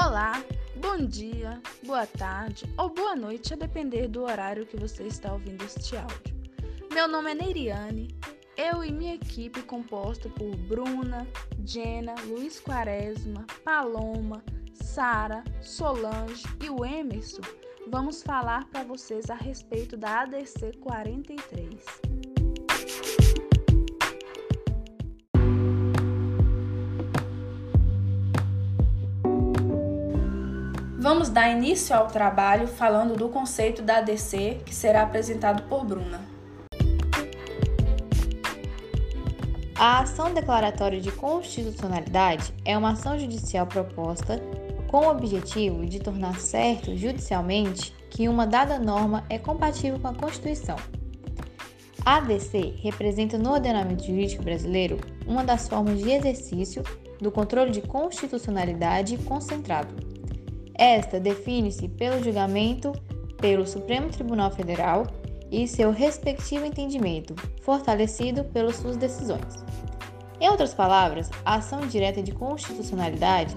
Olá, bom dia, boa tarde ou boa noite, a depender do horário que você está ouvindo este áudio. Meu nome é Neiriane, eu e minha equipe, composta por Bruna, Jenna, Luiz Quaresma, Paloma, Sara, Solange e o Emerson, vamos falar para vocês a respeito da ADC 43. Vamos dar início ao trabalho falando do conceito da ADC, que será apresentado por Bruna. A ação declaratória de constitucionalidade é uma ação judicial proposta com o objetivo de tornar certo judicialmente que uma dada norma é compatível com a Constituição. A ADC representa no ordenamento jurídico brasileiro uma das formas de exercício do controle de constitucionalidade concentrado esta define-se pelo julgamento pelo Supremo Tribunal Federal e seu respectivo entendimento, fortalecido pelas suas decisões. Em outras palavras, a ação direta de constitucionalidade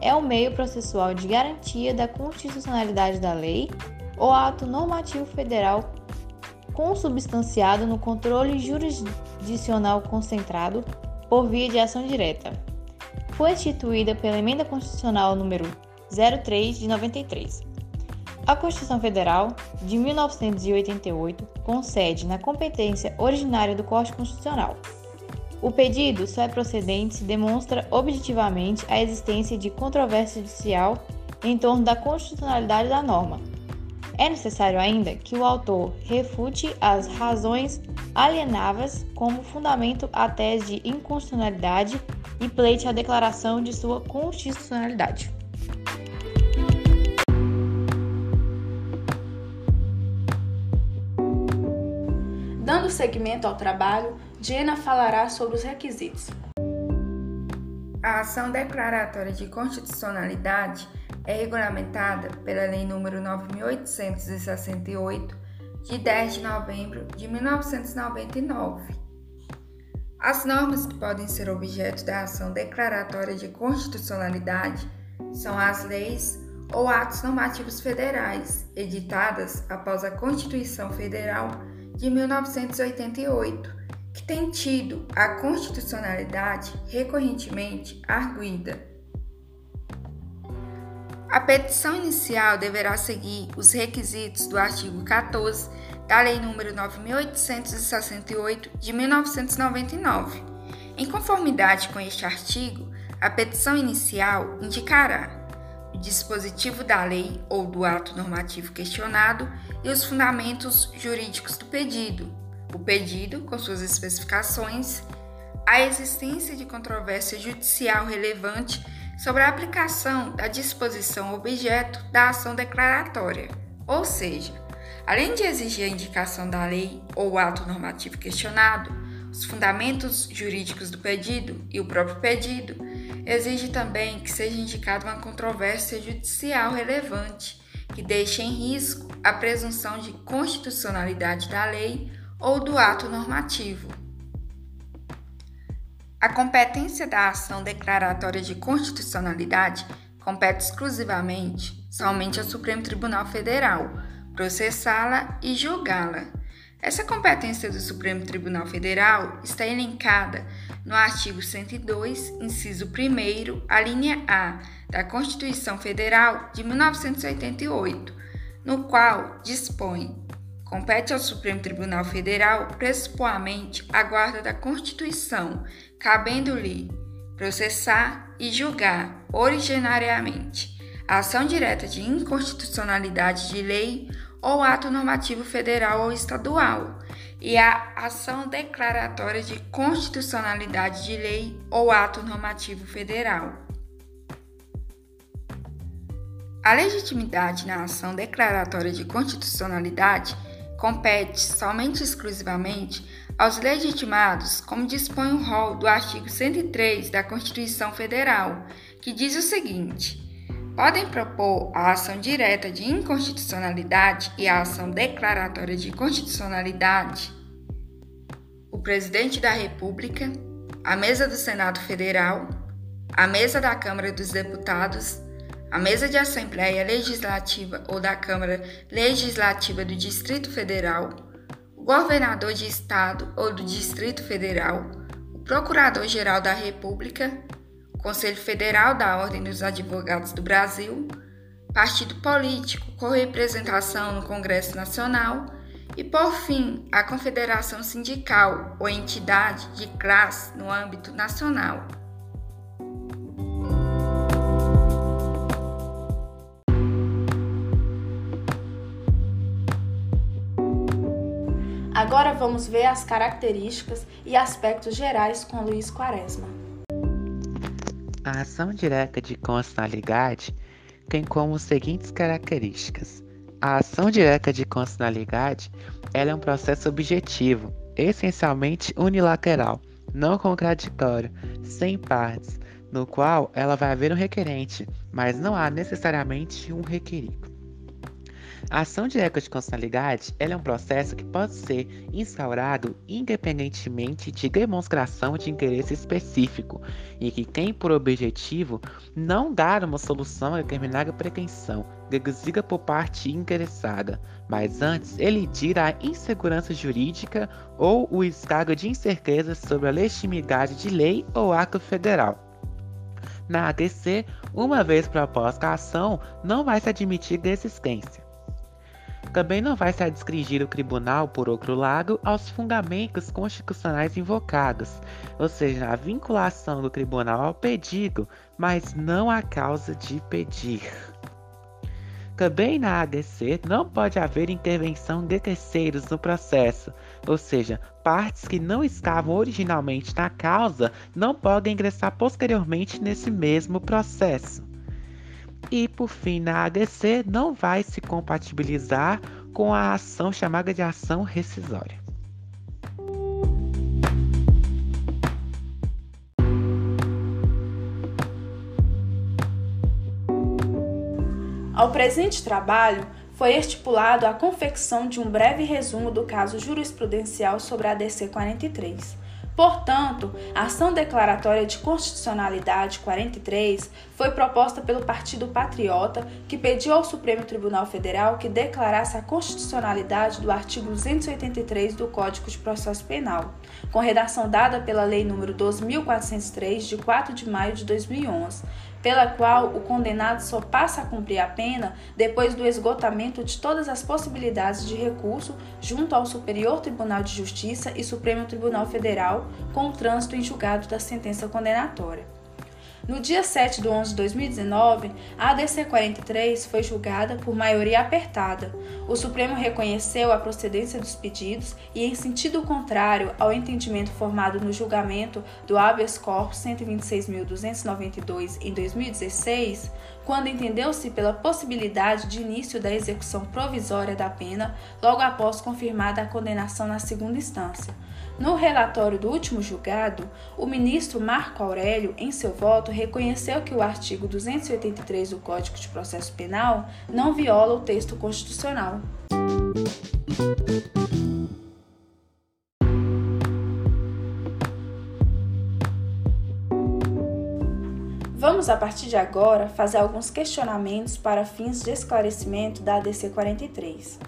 é o meio processual de garantia da constitucionalidade da lei ou ato normativo federal consubstanciado no controle jurisdicional concentrado por via de ação direta. Foi instituída pela Emenda Constitucional número 03 de 93. A Constituição Federal de 1988 concede na competência originária do Corte Constitucional. O pedido só é procedente se demonstra objetivamente a existência de controvérsia judicial em torno da constitucionalidade da norma. É necessário ainda que o autor refute as razões alienáveis como fundamento à tese de inconstitucionalidade e pleite a declaração de sua constitucionalidade. Dando seguimento ao trabalho, Jenna falará sobre os requisitos. A ação declaratória de constitucionalidade é regulamentada pela Lei nº 9868, de 10 de novembro de 1999. As normas que podem ser objeto da ação declaratória de constitucionalidade são as leis ou atos normativos federais editadas após a Constituição Federal de 1988, que tem tido a constitucionalidade recorrentemente arguída. A petição inicial deverá seguir os requisitos do artigo 14 da Lei nº 9868 de 1999. Em conformidade com este artigo, a petição inicial indicará o dispositivo da lei ou do ato normativo questionado e os fundamentos jurídicos do pedido, o pedido com suas especificações, a existência de controvérsia judicial relevante sobre a aplicação da disposição objeto da ação declaratória, ou seja, além de exigir a indicação da lei ou ato normativo questionado, os fundamentos jurídicos do pedido e o próprio pedido, exige também que seja indicada uma controvérsia judicial relevante que deixe em risco a presunção de constitucionalidade da lei ou do ato normativo. A competência da ação declaratória de constitucionalidade compete exclusivamente somente ao Supremo Tribunal Federal processá-la e julgá-la. Essa competência do Supremo Tribunal Federal está elencada no artigo 102, inciso 1, a linha A da Constituição Federal de 1988, no qual dispõe: compete ao Supremo Tribunal Federal pressupoamente a guarda da Constituição, cabendo-lhe processar e julgar originariamente a ação direta de inconstitucionalidade de lei ou ato normativo federal ou estadual, e a ação declaratória de constitucionalidade de lei ou ato normativo federal. A legitimidade na ação declaratória de constitucionalidade compete somente e exclusivamente aos legitimados, como dispõe o rol do artigo 103 da Constituição Federal, que diz o seguinte: podem propor a ação direta de inconstitucionalidade e a ação declaratória de constitucionalidade. O presidente da República, a mesa do Senado Federal, a mesa da Câmara dos Deputados, a mesa de Assembleia Legislativa ou da Câmara Legislativa do Distrito Federal, o governador de Estado ou do Distrito Federal, o Procurador-Geral da República, Conselho Federal da Ordem dos Advogados do Brasil, partido político com representação no Congresso Nacional e, por fim, a confederação sindical ou entidade de classe no âmbito nacional. Agora vamos ver as características e aspectos gerais com Luiz Quaresma. A ação direta de constitucionalidade tem como seguintes características. A ação direta de constitucionalidade é um processo objetivo, essencialmente unilateral, não contraditório, sem partes, no qual ela vai haver um requerente, mas não há necessariamente um requerido. A ação direta de constitucionalidade é um processo que pode ser instaurado independentemente de demonstração de interesse específico e que tem por objetivo não dar uma solução a determinada pretensão deduzida por parte interessada, mas antes elidir a insegurança jurídica ou o estado de incerteza sobre a legitimidade de lei ou ato federal. Na ADC, uma vez proposta a ação, não vai se admitir desistência. Também não vai se adscringir o tribunal, por outro lado, aos fundamentos constitucionais invocados, ou seja, a vinculação do tribunal ao pedido, mas não à causa de pedir. Também na ADC não pode haver intervenção de terceiros no processo, ou seja, partes que não estavam originalmente na causa não podem ingressar posteriormente nesse mesmo processo. E por fim, na ADC não vai se compatibilizar com a ação chamada de ação rescisória. Ao presente trabalho, foi estipulado a confecção de um breve resumo do caso jurisprudencial sobre a ADC 43 Portanto, a ação declaratória de constitucionalidade 43 foi proposta pelo Partido Patriota, que pediu ao Supremo Tribunal Federal que declarasse a constitucionalidade do artigo 283 do Código de Processo Penal, com redação dada pela Lei nº 2403 de 4 de maio de 2011 pela qual o condenado só passa a cumprir a pena depois do esgotamento de todas as possibilidades de recurso junto ao Superior Tribunal de Justiça e Supremo Tribunal Federal com o trânsito em julgado da sentença condenatória. No dia 7 de 11 de 2019, a ADC 43 foi julgada por maioria apertada. O Supremo reconheceu a procedência dos pedidos e, em sentido contrário ao entendimento formado no julgamento do habeas corpus 126.292 em 2016, quando entendeu-se pela possibilidade de início da execução provisória da pena logo após confirmada a condenação na segunda instância. No relatório do último julgado, o ministro Marco Aurélio, em seu voto, reconheceu que o artigo 283 do Código de Processo Penal não viola o texto constitucional. Vamos, a partir de agora, fazer alguns questionamentos para fins de esclarecimento da ADC 43.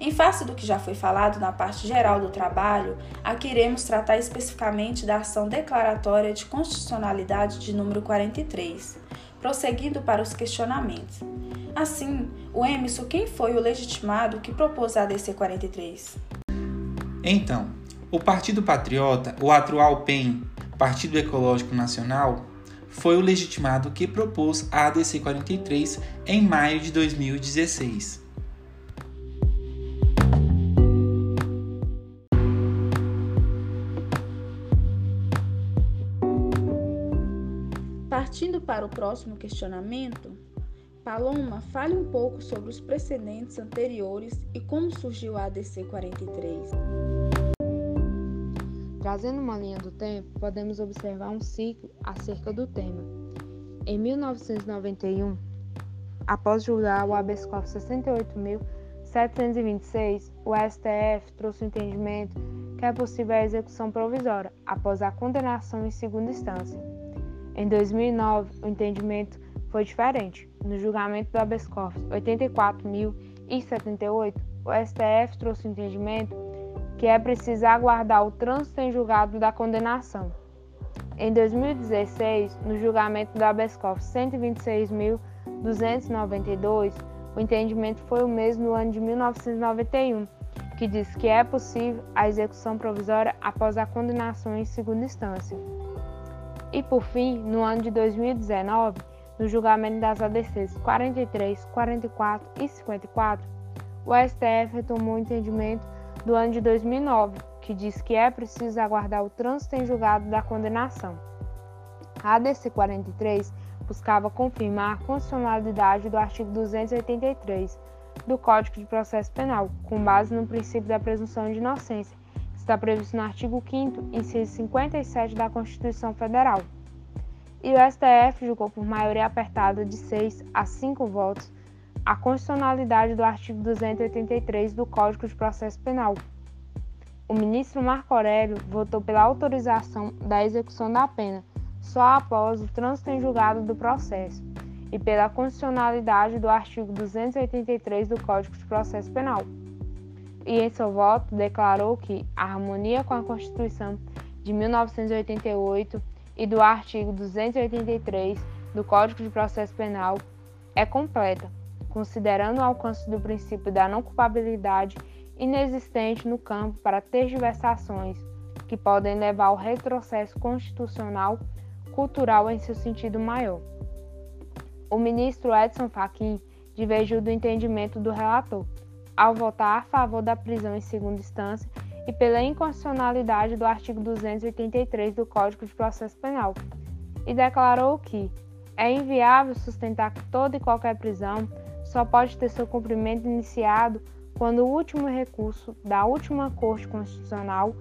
Em face do que já foi falado na parte geral do trabalho, aqui iremos tratar especificamente da ação declaratória de constitucionalidade de número 43, prosseguindo para os questionamentos. Assim, o Emerson, quem foi o legitimado que propôs a ADC 43? Então, o Partido Patriota, o atual PEN, Partido Ecológico Nacional, foi o legitimado que propôs a ADC 43 em maio de 2016. Para o próximo questionamento, Paloma, fale um pouco sobre os precedentes anteriores e como surgiu a ADC 43. Trazendo uma linha do tempo, podemos observar um ciclo acerca do tema. Em 1991, após julgar o habeas corpus 68.726, o STF trouxe o entendimento que é possível a execução provisória após a condenação em segunda instância. Em 2009, o entendimento foi diferente. No julgamento do habeas corpus 84.078, o STF trouxe o entendimento que é preciso aguardar o trânsito em julgado da condenação. Em 2016, no julgamento do habeas corpus 126.292, o entendimento foi o mesmo no ano de 1991, que diz que é possível a execução provisória após a condenação em segunda instância. E por fim, no ano de 2019, no julgamento das ADCs 43, 44 e 54, o STF retomou o entendimento do ano de 2009, que diz que é preciso aguardar o trânsito em julgado da condenação. A ADC 43 buscava confirmar a constitucionalidade do artigo 283 do Código de Processo Penal, com base no princípio da presunção de inocência, está previsto no artigo 5 inciso 57 da Constituição Federal. E o STF julgou por maioria apertada de 6 a 5 votos a constitucionalidade do artigo 283 do Código de Processo Penal. O ministro Marco Aurélio votou pela autorização da execução da pena, só após o trânsito em julgado do processo e pela constitucionalidade do artigo 283 do Código de Processo Penal. E em seu voto declarou que a harmonia com a Constituição de 1988 e do artigo 283 do Código de Processo Penal é completa, considerando o alcance do princípio da não culpabilidade inexistente no campo para tergiversações que podem levar ao retrocesso constitucional cultural em seu sentido maior. O ministro Edson Fachin divergiu do entendimento do relator, ao votar a favor da prisão em segunda instância e pela inconstitucionalidade do artigo 283 do Código de Processo Penal, e declarou que é inviável sustentar que toda e qualquer prisão só pode ter seu cumprimento iniciado quando o último recurso da última Corte Constitucional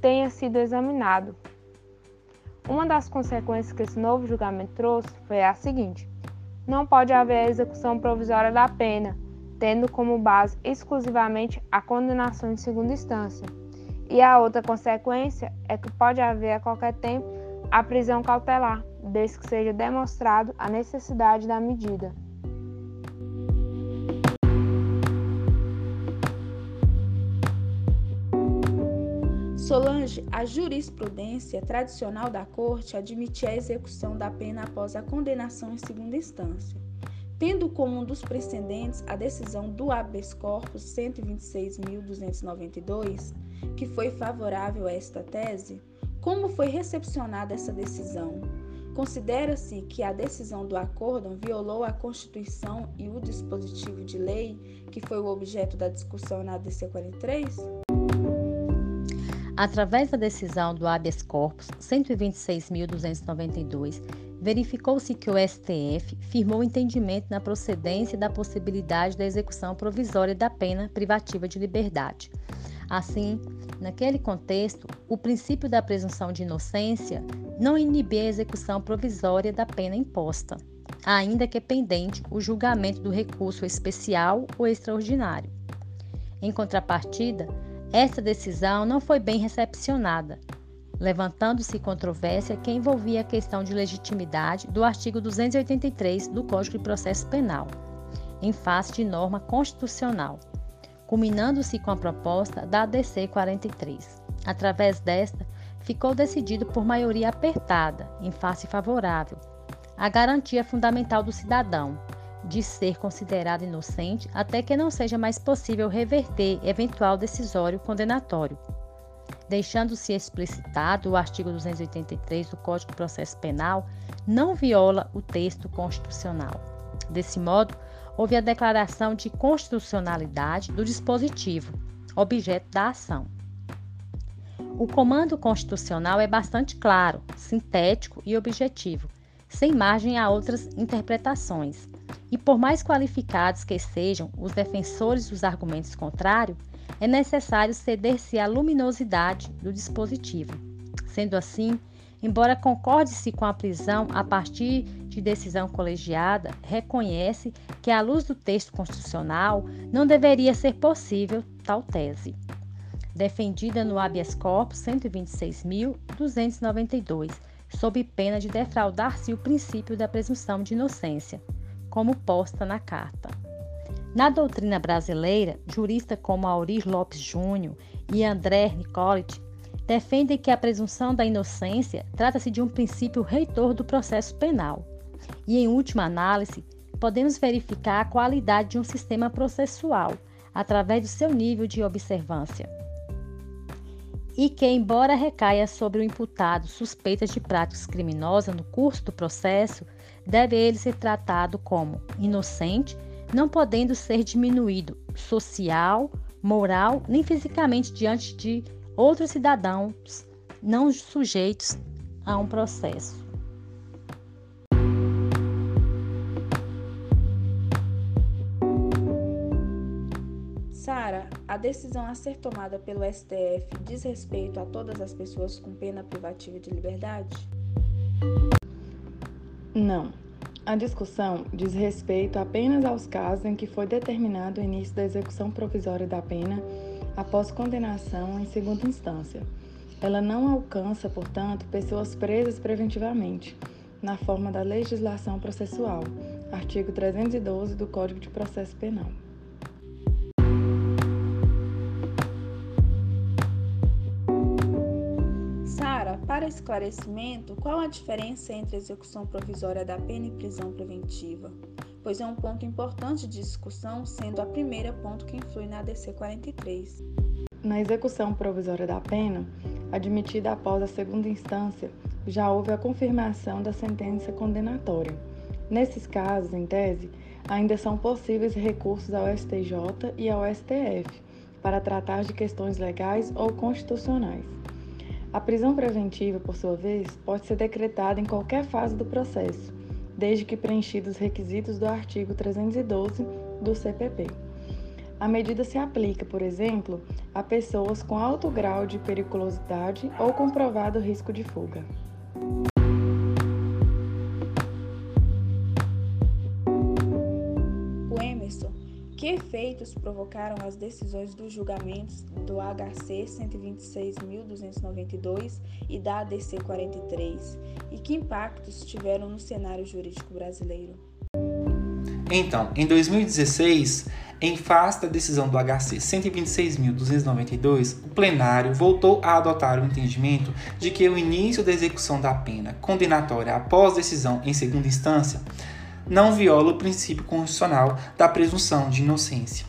tenha sido examinado, uma das consequências que esse novo julgamento trouxe foi a seguinte: não pode haver execução provisória da pena, tendo como base exclusivamente a condenação em segunda instância. E a outra consequência é que pode haver a qualquer tempo a prisão cautelar, desde que seja demonstrado a necessidade da medida. Solange, a jurisprudência tradicional da Corte admitia a execução da pena após a condenação em segunda instância, tendo como um dos precedentes a decisão do habeas corpus 126.292, que foi favorável a esta tese. Como foi recepcionada essa decisão? Considera-se que a decisão do acórdão violou a Constituição e o dispositivo de lei, que foi o objeto da discussão na ADC 43? Através da decisão do habeas corpus 126.292, verificou-se que o STF firmou entendimento na procedência da possibilidade da execução provisória da pena privativa de liberdade. Assim, naquele contexto, o princípio da presunção de inocência não inibia a execução provisória da pena imposta, ainda que pendente o julgamento do recurso especial ou extraordinário. Em contrapartida, essa decisão não foi bem recepcionada, levantando-se controvérsia que envolvia a questão de legitimidade do artigo 283 do Código de Processo Penal, em face de norma constitucional, culminando-se com a proposta da ADC 43. Através desta, ficou decidido por maioria apertada, em face favorável, a garantia fundamental do cidadão, de ser considerado inocente até que não seja mais possível reverter eventual decisório condenatório. Deixando-se explicitado, o artigo 283 do Código de Processo Penal não viola o texto constitucional. Desse modo, houve a declaração de constitucionalidade do dispositivo, objeto da ação. O comando constitucional é bastante claro, sintético e objetivo, sem margem a outras interpretações. E por mais qualificados que sejam os defensores dos argumentos contrários, é necessário ceder-se à luminosidade do dispositivo. Sendo assim, embora concorde-se com a prisão a partir de decisão colegiada, reconhece que, à luz do texto constitucional, não deveria ser possível tal tese. Defendida no habeas corpus 126.292, sob pena de defraudar-se o princípio da presunção de inocência, como posta na carta. Na doutrina brasileira, juristas como Aurir Lopes Júnior e André Nicolet defendem que a presunção da inocência trata-se de um princípio reitor do processo penal. E, em última análise, podemos verificar a qualidade de um sistema processual através do seu nível de observância. E que, embora recaia sobre o imputado suspeitas de práticas criminosas no curso do processo, deve ele ser tratado como inocente, não podendo ser diminuído social, moral nem fisicamente diante de outros cidadãos não sujeitos a um processo. Sara, a decisão a ser tomada pelo STF diz respeito a todas as pessoas com pena privativa de liberdade? Não. A discussão diz respeito apenas aos casos em que foi determinado o início da execução provisória da pena após condenação em segunda instância. Ela não alcança, portanto, pessoas presas preventivamente, na forma da legislação processual, artigo 312 do Código de Processo Penal. Para esclarecimento, qual a diferença entre execução provisória da pena e prisão preventiva? Pois é um ponto importante de discussão, sendo a primeira ponto que influi na ADC 43. Na execução provisória da pena, admitida após a segunda instância, já houve a confirmação da sentença condenatória. Nesses casos, em tese, ainda são possíveis recursos ao STJ e ao STF para tratar de questões legais ou constitucionais. A prisão preventiva, por sua vez, pode ser decretada em qualquer fase do processo, desde que preenchidos os requisitos do artigo 312 do CPP. A medida se aplica, por exemplo, a pessoas com alto grau de periculosidade ou comprovado risco de fuga. Efeitos provocaram as decisões dos julgamentos do HC 126.292 e da ADC 43? E que impactos tiveram no cenário jurídico brasileiro? Então, em 2016, em face da decisão do HC 126.292, o plenário voltou a adotar o entendimento de que o início da execução da pena condenatória após decisão em segunda instância não viola o princípio constitucional da presunção de inocência.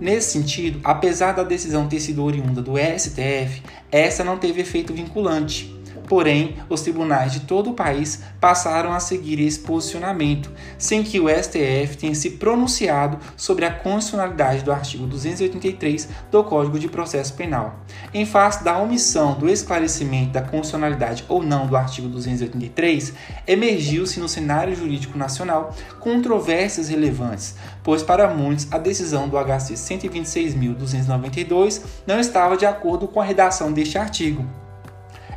Nesse sentido, apesar da decisão ter sido oriunda do STF, essa não teve efeito vinculante. Porém, os tribunais de todo o país passaram a seguir esse posicionamento, sem que o STF tenha se pronunciado sobre a constitucionalidade do artigo 283 do Código de Processo Penal. Em face da omissão do esclarecimento da constitucionalidade ou não do artigo 283, emergiu-se no cenário jurídico nacional controvérsias relevantes, pois para muitos a decisão do HC 126.292 não estava de acordo com a redação deste artigo.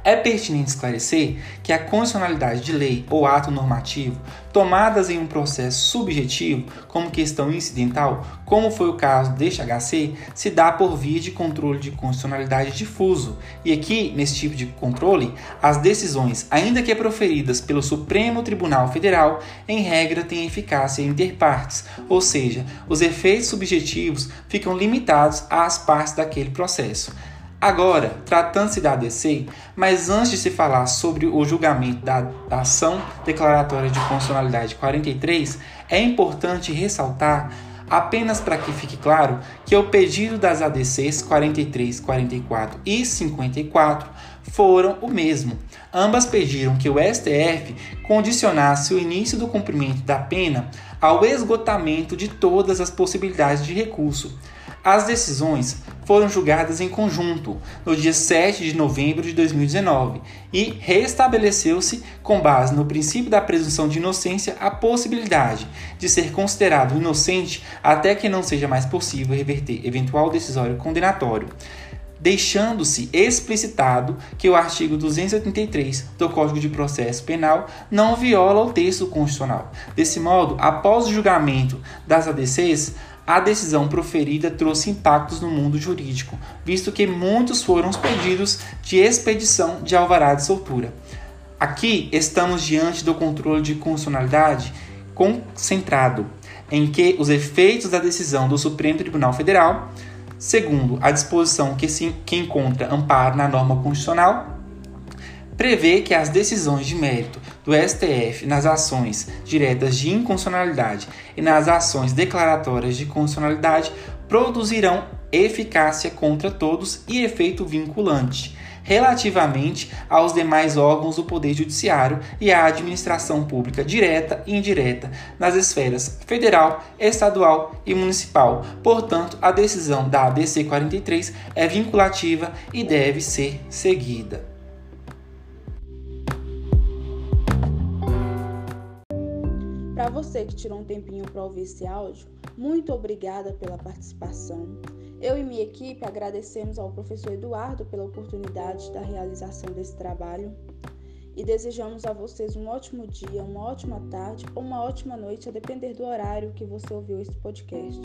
É pertinente esclarecer que a condicionalidade de lei ou ato normativo tomadas em um processo subjetivo, como questão incidental, como foi o caso deste HC, se dá por via de controle de constitucionalidade difuso. E aqui, nesse tipo de controle, as decisões, ainda que proferidas pelo Supremo Tribunal Federal, em regra têm eficácia interpartes, ou seja, os efeitos subjetivos ficam limitados às partes daquele processo. Agora, tratando-se da ADC, mas antes de se falar sobre o julgamento da, da ação declaratória de constitucionalidade 43, é importante ressaltar, apenas para que fique claro, que o pedido das ADCs 43, 44 e 54 foram o mesmo. Ambas pediram que o STF condicionasse o início do cumprimento da pena ao esgotamento de todas as possibilidades de recurso as decisões foram julgadas em conjunto no dia 7 de novembro de 2019 e restabeleceu-se, com base no princípio da presunção de inocência, a possibilidade de ser considerado inocente até que não seja mais possível reverter eventual decisório condenatório deixando-se explicitado que o artigo 283 do Código de Processo Penal não viola o texto constitucional. Desse modo, após o julgamento das ADCs, a decisão proferida trouxe impactos no mundo jurídico, visto que muitos foram os pedidos de expedição de alvará de soltura. Aqui estamos diante do controle de constitucionalidade concentrado, em que os efeitos da decisão do Supremo Tribunal Federal, segundo a disposição que, se, que encontra amparo na norma constitucional, prevê que as decisões de mérito do STF nas ações diretas de inconstitucionalidade e nas ações declaratórias de constitucionalidade produzirão eficácia contra todos e efeito vinculante relativamente aos demais órgãos do Poder Judiciário e à administração pública direta e indireta nas esferas federal, estadual e municipal. Portanto, a decisão da ABC 43 é vinculativa e deve ser seguida. Você que tirou um tempinho para ouvir esse áudio, muito obrigada pela participação. Eu e minha equipe agradecemos ao professor Eduardo pela oportunidade da realização desse trabalho e desejamos a vocês um ótimo dia, uma ótima tarde ou uma ótima noite, a depender do horário que você ouviu esse podcast.